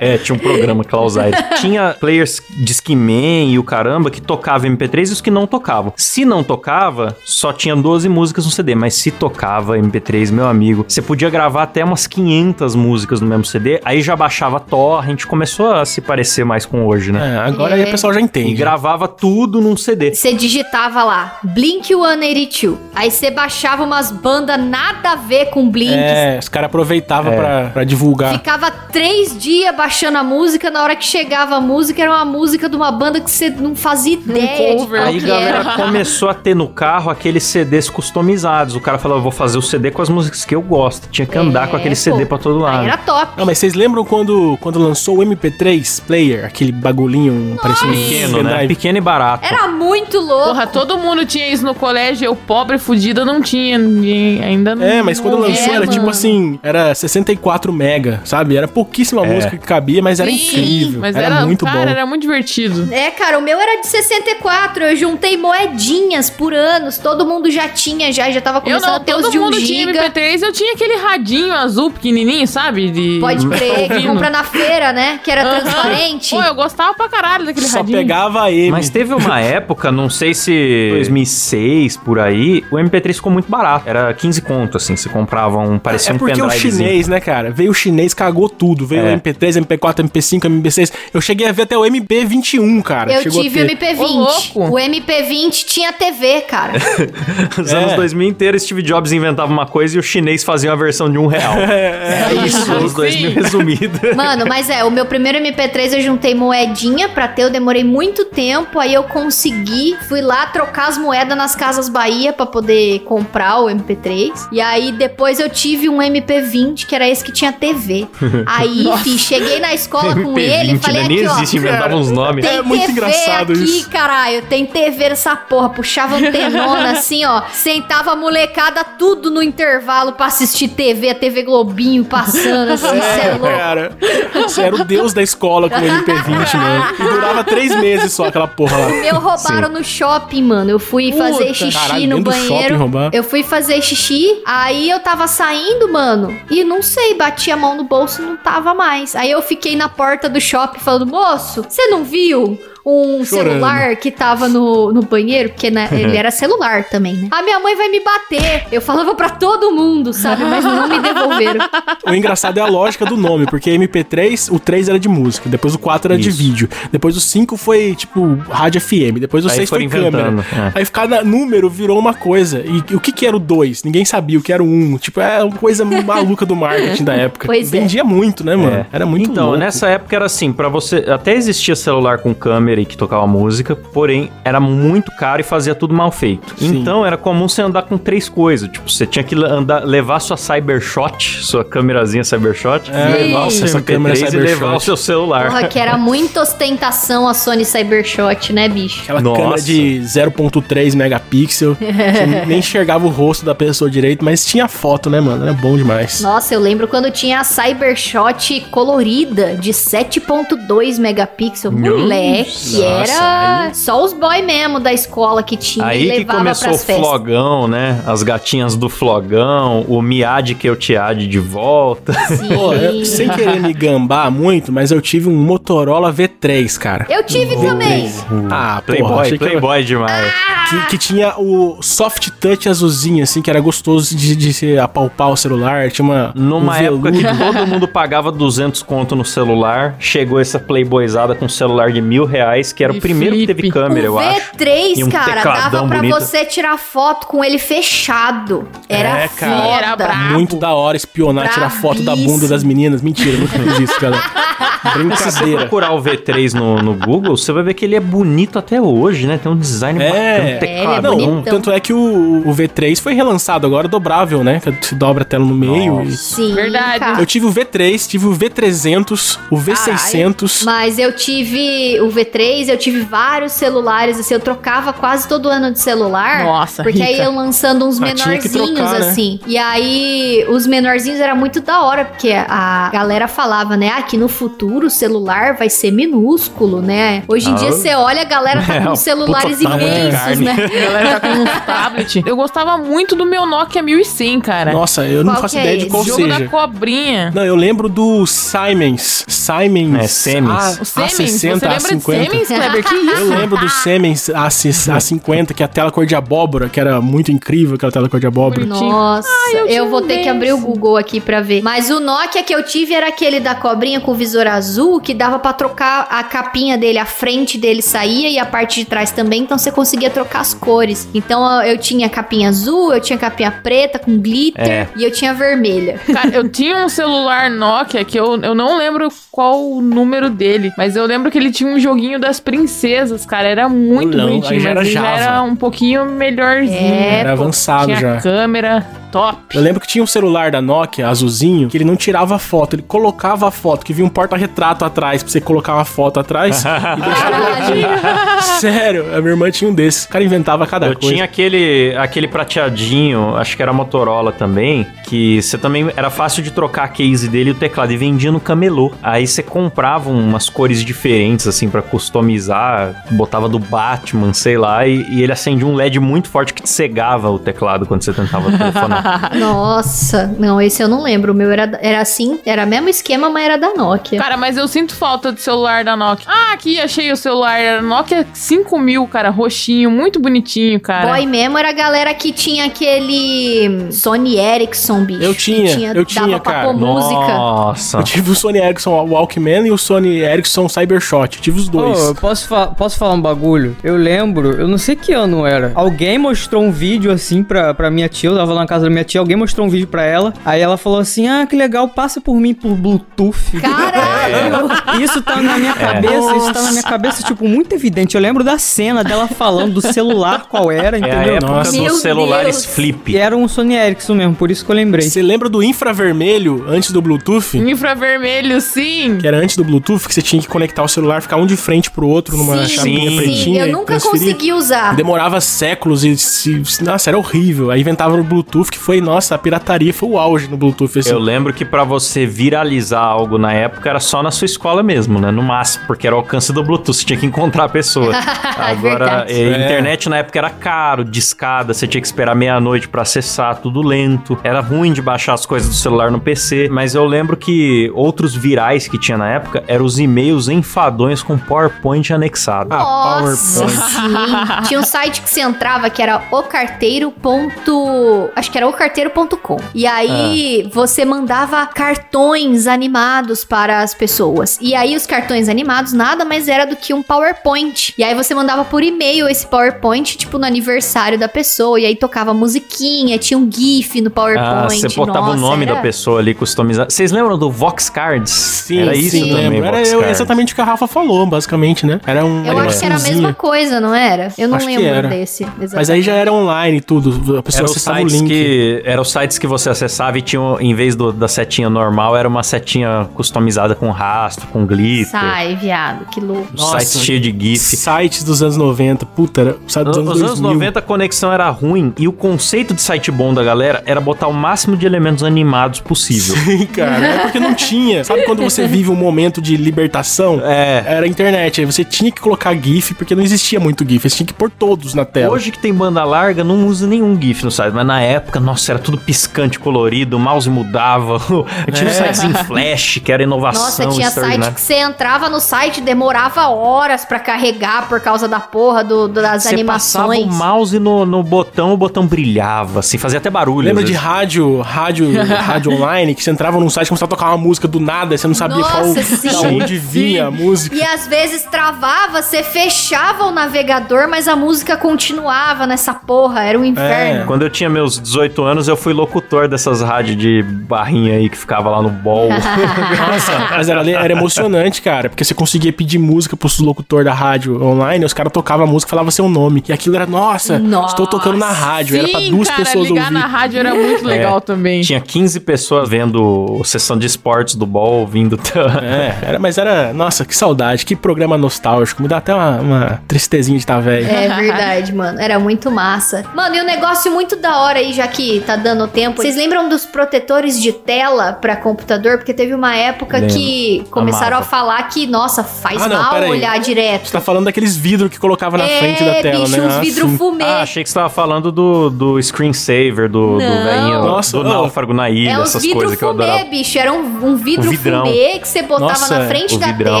É, tinha um programa Klaus Aires. Tinha players Discman e o caramba que tocava MP3 e os que não tocavam. Se não tocava, só tinha 12 músicas no CD, mas se to tocava MP3, meu amigo. Você podia gravar até umas 500 músicas no mesmo CD, aí já baixava torrent, começou a se parecer mais com hoje, né? É, agora É. aí o pessoal já E entende. gravava tudo num CD. Você digitava lá, Blink 182. Aí você baixava umas bandas nada a ver com Blink. É, os caras aproveitavam É. pra, pra divulgar. Ficava três dias baixando a música. Na hora que chegava a música, era uma música de uma banda que você não fazia ideia de cover. Aí que galera era. começou a ter no carro aqueles CDs customizados. O cara falou, vou fazer o CD com as músicas que eu gosto. Tinha que andar É, com aquele pô. CD pra todo lado. Aí era top. Não, mas vocês lembram quando, quando lançou o MP3 Player? Aquele bagulhinho, parecia um Pequeno, né? Pequeno e barato. Era muito louco. Porra, todo mundo tinha isso no colégio, eu pobre, fudida, não tinha. Ninguém ainda não. É, mas quando lançou ouvi, era tipo mano. assim, era 64 mega, sabe? Era pouquíssima música que cabia, mas era Sim, incrível. Mas era, era, muito cara, bom. era muito divertido. É, cara, o meu era de 64. Eu juntei moedinhas por anos. Todo mundo já tinha, já, já tava Eu começando não, a ter os todo de 1 mundo tinha giga. MP3, eu tinha aquele radinho azul pequenininho, sabe? De... Pode crer, que compra na feira, né? Que era transparente. Pô, eu gostava pra caralho daquele Só radinho. pegava a M. Mas teve uma época, não sei se 2006, por aí, o MP3 ficou muito barato. Era 15 conto, assim, você comprava um, parecia É um porque o chinês, né, cara? Veio o chinês, cagou tudo. Veio É. o MP3, MP4, MP5, MP6. Eu cheguei a ver até o MP21, cara. Eu Chegou tive o ter. MP20. Ô, louco. o MP20 tinha TV, cara. Os É. anos 2000 inteiros, Steve Jobs inventava uma coisa e o chinês fazia uma versão de um real. é isso, os Sim. 2000 resumido. Mano, mas é, o meu primeiro MP3 eu juntei moedinha pra ter, eu demorei muito tempo, aí eu consegui, fui lá trocar as moedas nas Casas Bahia pra poder comprar o MP3. E aí depois eu tive um MP20, que era esse que tinha TV. Aí, fi, cheguei na escola com ele e MP20, falei né? Nem aqui, ó. existe, inventava uns nomes. Tem É muito TV engraçado aqui, isso. caralho. Tem TV nessa porra. Puxava antenona assim, ó. Sentava a molecada tudo no intervalo pra assistir TV, a TV Globinho passando, assim, é É, louco. cara. Você era o deus da escola com o MP20, mano. E durava três meses só aquela porra lá. Meu roubaram no shopping, mano. Eu fui fazer Puta. xixi Caralho, no shopping banheiro. roubar? Eu fui fazer xixi, aí eu tava saindo, mano, e não sei, bati a mão no bolso e não tava mais. Aí eu fiquei na porta do shopping falando: moço, você não viu? Um Chorando. celular que tava no, no banheiro, porque né, ele era celular também, né? A minha mãe vai me bater. Eu falava pra todo mundo, sabe? Mas não me devolveram. O engraçado é a lógica do nome, porque MP3, o 3 era de música, depois o 4 era de Isso. vídeo, depois o 5 foi, tipo, rádio FM, depois o Aí 6 foi câmera. é. Aí cada número virou uma coisa. E, e o que que era o 2? Ninguém sabia o que era o 1. Um. Tipo, é uma coisa maluca do marketing da época. Pois é. Vendia muito, né, mano? É. Era muito Então, louco. nessa época era assim, pra você. Até existia celular com câmera e que tocava música, porém era muito caro e fazia tudo mal feito. Sim. Então era comum você andar com três coisas. Tipo, você tinha que andar, levar sua Cybershot, sua câmerazinha Cybershot, É, levar o nossa, seu essa MP3 câmera e levar Cybershot. o seu celular. Porra, que era muita ostentação a Sony Cybershot, né, bicho? Aquela Nossa. câmera de 0.3 megapixel. você nem enxergava o rosto da pessoa direito, mas tinha foto, né, mano? Era bom demais. Nossa, eu lembro quando tinha a Cybershot colorida de 7.2 megapixel. Moleque, Nossa, era só os boy mesmo da escola que tinha e Aí que começou o flogão, né? As gatinhas do flogão, o Miade que eu te ade de volta. Sim. Pô, eu- sem querer me gambar muito, mas eu tive um Motorola V3, cara. Eu tive também. Ah, porra, Playboy, achei que eu- Playboy demais. Que, que tinha o soft touch azulzinho, assim, que era gostoso de, de se apalpar o celular. Tinha uma. Numa um época que todo mundo pagava 200 conto no celular, chegou essa playboyzada com um celular de mil reais, que era o E primeiro que teve flip. câmera, eu o acho. V3, E um cara, dava pra bonito. você tirar foto com ele fechado. Era É, cara. foda. Era brabo. Muito da hora espionar, tirar foto da bunda das meninas. Mentira, nunca fiz isso, galera. Mas se você Brincadeira. procurar o V3 no, no Google, você vai ver que ele é bonito até hoje, né? Tem um design É. bacana, um É, ele é. Não, tanto é que o, o V3 foi relançado agora, dobrável, né? Que se dobra a tela no meio. e- Sim, Verdade. cara. Eu tive o V3, tive o V300, o V600. Mas eu tive o V3, eu tive vários celulares, assim, eu trocava quase todo ano de celular. Nossa, Porque aí rica. iam lançando uns Ah, menorzinhos, trocar, né? assim. E aí, os menorzinhos era muito da hora, porque a galera falava, né? Ah, que no futuro futuro o celular vai ser minúsculo, né? Hoje em Ah, dia eu- você olha, a galera tá É, com um celulares de imensos, né? A galera tá com uns tablet. Eu gostava muito do meu Nokia 1100, cara. Nossa, eu não Qual faço que é ideia de esse? qual Jogo seja. da cobrinha. Não, eu lembro do Siemens. Siemens. É, Siemens. A, O Siemens, você A60, lembra de A50. Siemens, Kleber? Que isso? Eu lembro do Siemens A- A50, que é a tela cor de abóbora, que era muito incrível aquela tela cor de abóbora. Nossa, eu eu, tinha vou um ter que abrir o. Google aqui pra ver. Mas o Nokia que eu tive era aquele da cobrinha com visor azul, que dava pra trocar a capinha dele, a frente dele saía e a parte de trás também, então você conseguia trocar as cores. Então eu tinha capinha azul, eu tinha capinha preta com glitter É. e eu tinha vermelha. Cara, eu tinha um celular Nokia que eu, eu não lembro qual o número dele, mas eu lembro que ele tinha um joguinho das princesas, cara. Era muito Não, bonitinho, já mas era ele já era um pouquinho melhorzinho. É, Era pô, avançado tinha já. câmera top. Eu lembro que tinha um celular da Nokia, azulzinho, que ele não tirava a foto, ele colocava a foto, que vinha um porta-retrato atrás, pra você colocar uma foto atrás e deixar Sério, a minha irmã tinha um desses. O cara inventava cada Eu coisa. tinha aquele, aquele prateadinho, acho que era Motorola também, que você também era fácil de trocar a case dele e o teclado e vendia no camelô. Aí você comprava umas cores diferentes, assim, pra customizar, botava do Batman, sei lá, e, e ele acendia um LED muito forte que te cegava o teclado quando você tentava telefonar. Nossa, não, esse eu não lembro. O meu era, era assim, era o mesmo esquema, mas era da Nokia. Cara, mas eu sinto falta do celular da Nokia. Ah, aqui achei o celular. Era Nokia 5000, cara, roxinho, muito bonitinho, cara. Boy mesmo era a galera que tinha aquele Sony Ericsson, bicho. Eu que tinha, eu tinha, dava pra cara. música. Nossa. Eu tive o Sony Ericsson Walkman e o Sony Ericsson Cybershot. Eu tive os dois. Ô, eu posso, fa- posso falar um bagulho? Eu lembro, eu não sei que ano era. Alguém mostrou um vídeo assim pra, pra minha tia. Eu tava lá na casa da minha tia. Alguém mostrou um vídeo pra ela. Aí ela falou assim: Ah, que legal, passa por mim por Bluetooth. Caralho! Isso tá na minha cabeça, isso tá na minha cabeça, tipo, muito evidente. Eu lembro da cena dela falando do celular, qual era, É a entendeu? época Nossa. dos Meu celulares Deus. flip. E era um Sony Ericsson mesmo, por isso que eu lembrei. Você lembra do infravermelho antes do Bluetooth? Infravermelho, sim. Que era antes do Bluetooth, que você tinha que conectar o celular, ficar um de frente pro outro numa sim, chavinha sim. pretinha. eu nunca consegui usar. Demorava séculos e se, se- Nossa, era horrível. Aí inventavam o Bluetooth, que foi, nossa, a pirataria foi o auge no Bluetooth. Assim. Eu lembro que pra você viralizar algo na época era só na sua escola mesmo, né? No máximo, porque era o alcance do Bluetooth, você tinha que encontrar a pessoa. Agora, eh, É. internet na época era caro, discada, você tinha que esperar meia-noite pra acessar, tudo lento. Era ruim de baixar as coisas do celular no PC, mas eu lembro que outros virais que tinha na época eram os e-mails enfadões com PowerPoint anexado. Ah, Nossa, PowerPoint. sim. Tinha um site que você entrava que era ocarteiro. ponto- Acho que era ocarteiro.com. E aí você mandava cartões animados para as pessoas. E aí os cartões animados nada mais era do que um PowerPoint. E aí você mandava por e-mail esse PowerPoint, tipo no aniversário da pessoa. E aí tocava musiquinha, tinha um GIF no PowerPoint. Ah, você botava Nossa, o nome era- da pessoa ali customizado. Vocês lembram do Vox Cards? Sim, era isso sim, também, lembro. Era Vox eu- Cards. exatamente o que a Rafa falou, basicamente, né? Era um Eu acho que era a mesma coisa, não era? Eu não Acho que lembro era. desse. Mas aí já era online e tudo. A pessoa acessava o sites link. que, eram os sites que você acessava e tinha, em vez do- da setinha normal, era uma setinha customizada com rastro, com glitter. Sai, viado, que louco. Um site cheio de GIF. Sites dos anos 90. Puta, era o site dos anos Nos anos 2000. 90 a conexão era ruim e o conceito de site bom da galera era botar o máximo de elementos animados possível. Sim, cara. É porque não tinha. Sabe quando você vive um momento de libertação? É. Era a internet. Aí você tinha que colocar GIF, porque não existia muito GIF. Você tinha que pôr todos na tela. Hoje que tem banda larga, não usa nenhum GIF no site, mas na época, nossa, era tudo piscante, colorido, o mouse mudava. Tinha É. sites em flash, que era inovação Nossa, tinha site extraordinária. que você entrava no site demorava horas pra carregar por causa da porra do, do- das Você passava animações. o mouse no, no botão, o botão brilhava, assim, fazia até barulho. Lembra de rádio, rádio, rádio online, que você entrava num site e começava a tocar uma música do nada, você não sabia Nossa, qual, sim. da onde vinha a música. E às vezes travava, você fechava o navegador, mas a música continuava nessa porra, era um inferno. Quando eu tinha meus 18 anos, eu fui locutor dessas rádios de barrinha aí que ficava lá no bol. Nossa, mas era, era emocionante, cara, porque você conseguia pedir música pros locutor da rádio online, os caras tocavam a música e falavam seu nome. E aquilo era, nossa, Nossa. estou tocando na rádio. era pra Sim, duas cara, pessoas ligar ouvir. na rádio era muito legal também. Tinha 15 pessoas vendo sessão de esportes do bol, ouvindo. É, era, mas era, nossa, que saudade, que programa nostálgico. Me dá até uma, uma tristezinha de estar velho. É verdade, mano. Era muito massa. Mano, e um negócio muito da hora aí, já que que tá dando tempo. Vocês lembram dos protetores de tela pra computador? Porque teve uma época Lembro. que começaram Amava. a falar que, nossa, faz Ah, não, mal aí. olhar direto. Você tá falando daqueles vidros que colocava na é, frente da tela, bicho, né? uns Ah, vidro sim. fumê. Ah, achei que você tava falando do, do screensaver, do, do Não. velhinho, Nossa, do ô. náufrago na ilha, É essas vidro coisas que eu fumê, adorava. bicho. Era um, um vidro fumê que você botava Nossa, na frente da vidrão.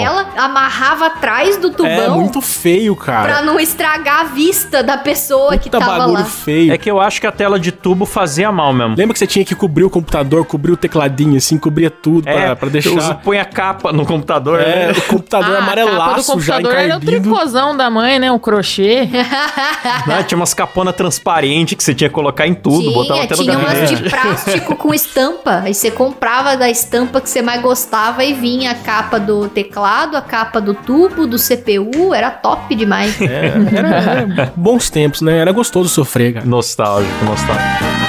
tela, amarrava atrás do tubão É muito feio, pra cara. não estragar a vista da pessoa que Puta tava bagulho lá. feio. É que eu acho que a tela de tubo fazia mal mesmo. Lembra que você tinha que cobrir o computador, cobrir o tecladinho, assim, cobria tudo pra, pra usa- deixar. põe a capa no computador, É, né? o computador Ah, a amarelaço já computador era o tricôzão da mãe, né? O crochê. Né? Tinha umas caponas transparentes que você tinha que colocar em tudo, botava tinha, até no tinha umas de plástico com estampa. Aí você comprava da estampa que você mais gostava e vinha a capa do teclado, a capa do tubo, do CPU. Era top demais. É, era, era bons tempos, né? Era gostoso sofrer, cara. Nostálgico, nostálgico.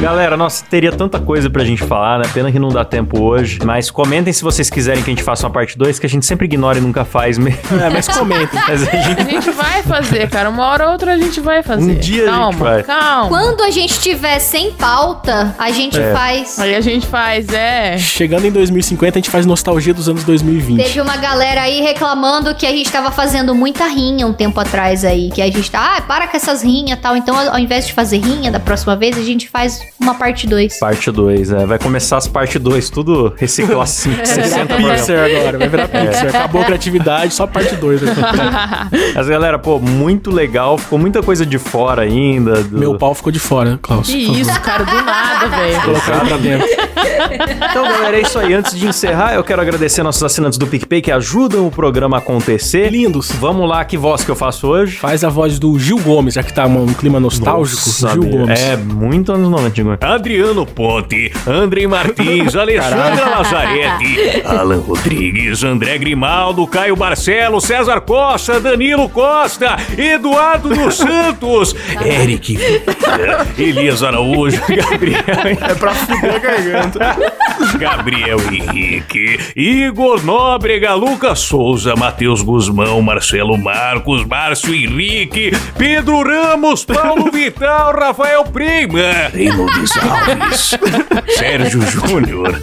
Galera, nossa, teria tanta coisa pra gente falar, né? Pena que não dá tempo hoje. Mas comentem se vocês quiserem que a gente faça uma parte 2, que a gente sempre ignora e nunca faz mesmo. É, mas comenta. Mas a gente A gente vai fazer, cara. Uma hora ou outra a gente vai fazer. Um dia a gente calma, vai. Calma. Quando a gente tiver sem pauta, a gente É. faz. Aí a gente faz, é. Chegando em 2050, a gente faz nostalgia dos anos 2020. Teve uma galera aí reclamando que a gente tava fazendo muita rinha um tempo atrás aí. Que a gente tá, ah, para com essas rinhas e tal. Então, ao invés de fazer rinha da próxima vez, a gente faz uma parte 2. Parte 2, é. Vai começar as parte 2, tudo reciclar assim, 60 programas. Pixar agora, vai virar Pixar. Acabou a criatividade, só parte 2. Mas galera, pô, muito legal. Ficou muita coisa de fora ainda. do- Meu pau ficou de fora, Klaus. Que isso, cara, do nada, velho. Colocar pra dentro. Então, galera, é isso aí. Antes de encerrar, eu quero agradecer nossos assinantes do PicPay que ajudam o programa a acontecer. Lindos. Vamos lá, que voz que eu faço hoje? Faz a voz do Gil Gomes, já que tá um clima nostálgico. Nossa, Gil. Gomes. É, muito anos 90, Adriano Ponte, André Martins, Alexandra Lazarete, Alan Rodrigues, André Grimaldo, Caio Barcelo, César Costa, Danilo Costa, Eduardo dos Santos, Eric Elias Araújo, Gabriel, É pra fuder a garganta. Gabriel Henrique, Igor Nóbrega, Lucas Souza, Matheus Guzmão, Marcelo Marcos, Márcio Henrique, Pedro Ramos, Paulo Vital, Rafael Prima, Reinaldo Alves, Sérgio Júnior,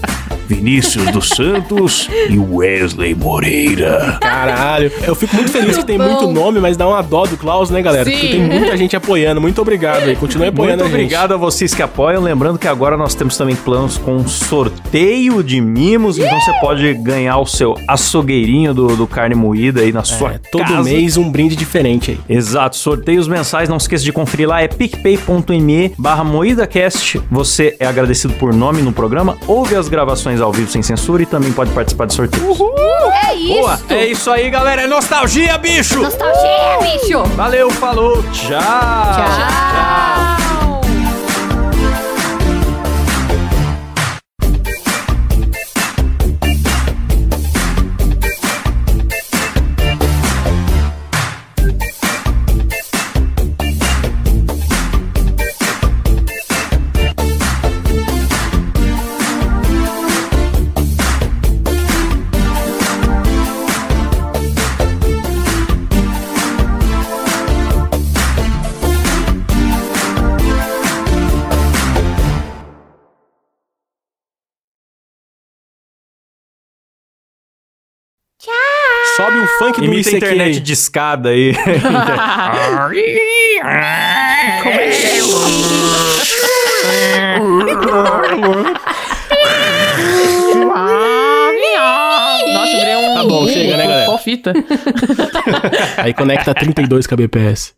Vinícius dos Santos e Wesley Moreira. Caralho. Eu fico muito feliz que tem bom. muito nome, mas dá uma dó do Klaus, né, galera? Porque Sim. tem muita gente apoiando. Muito obrigado aí. Continue apoiando Muito a gente. obrigado a vocês que apoiam. Lembrando que agora nós temos também planos com sorteio de mimos. Então você pode ganhar o seu açougueirinho do, do carne moída aí na sua É, todo casa. mês um brinde diferente aí. Exato, sorteios mensais, não esqueça de conferir lá, é picpay.me barra moídacast. Você é agradecido por nome no programa, ouve as gravações ao vivo sem censura e também pode participar de sorteios. É isso! Boa, é isso aí, galera, é nostalgia, bicho! Nostalgia, bicho! Valeu, falou, tchau! Tchau. Sobe funk do Imita internet aí. de escada aí. Nossa, virei um. Tá bom, chega, né, galera? Qual fita? Aí conecta 32 kbps.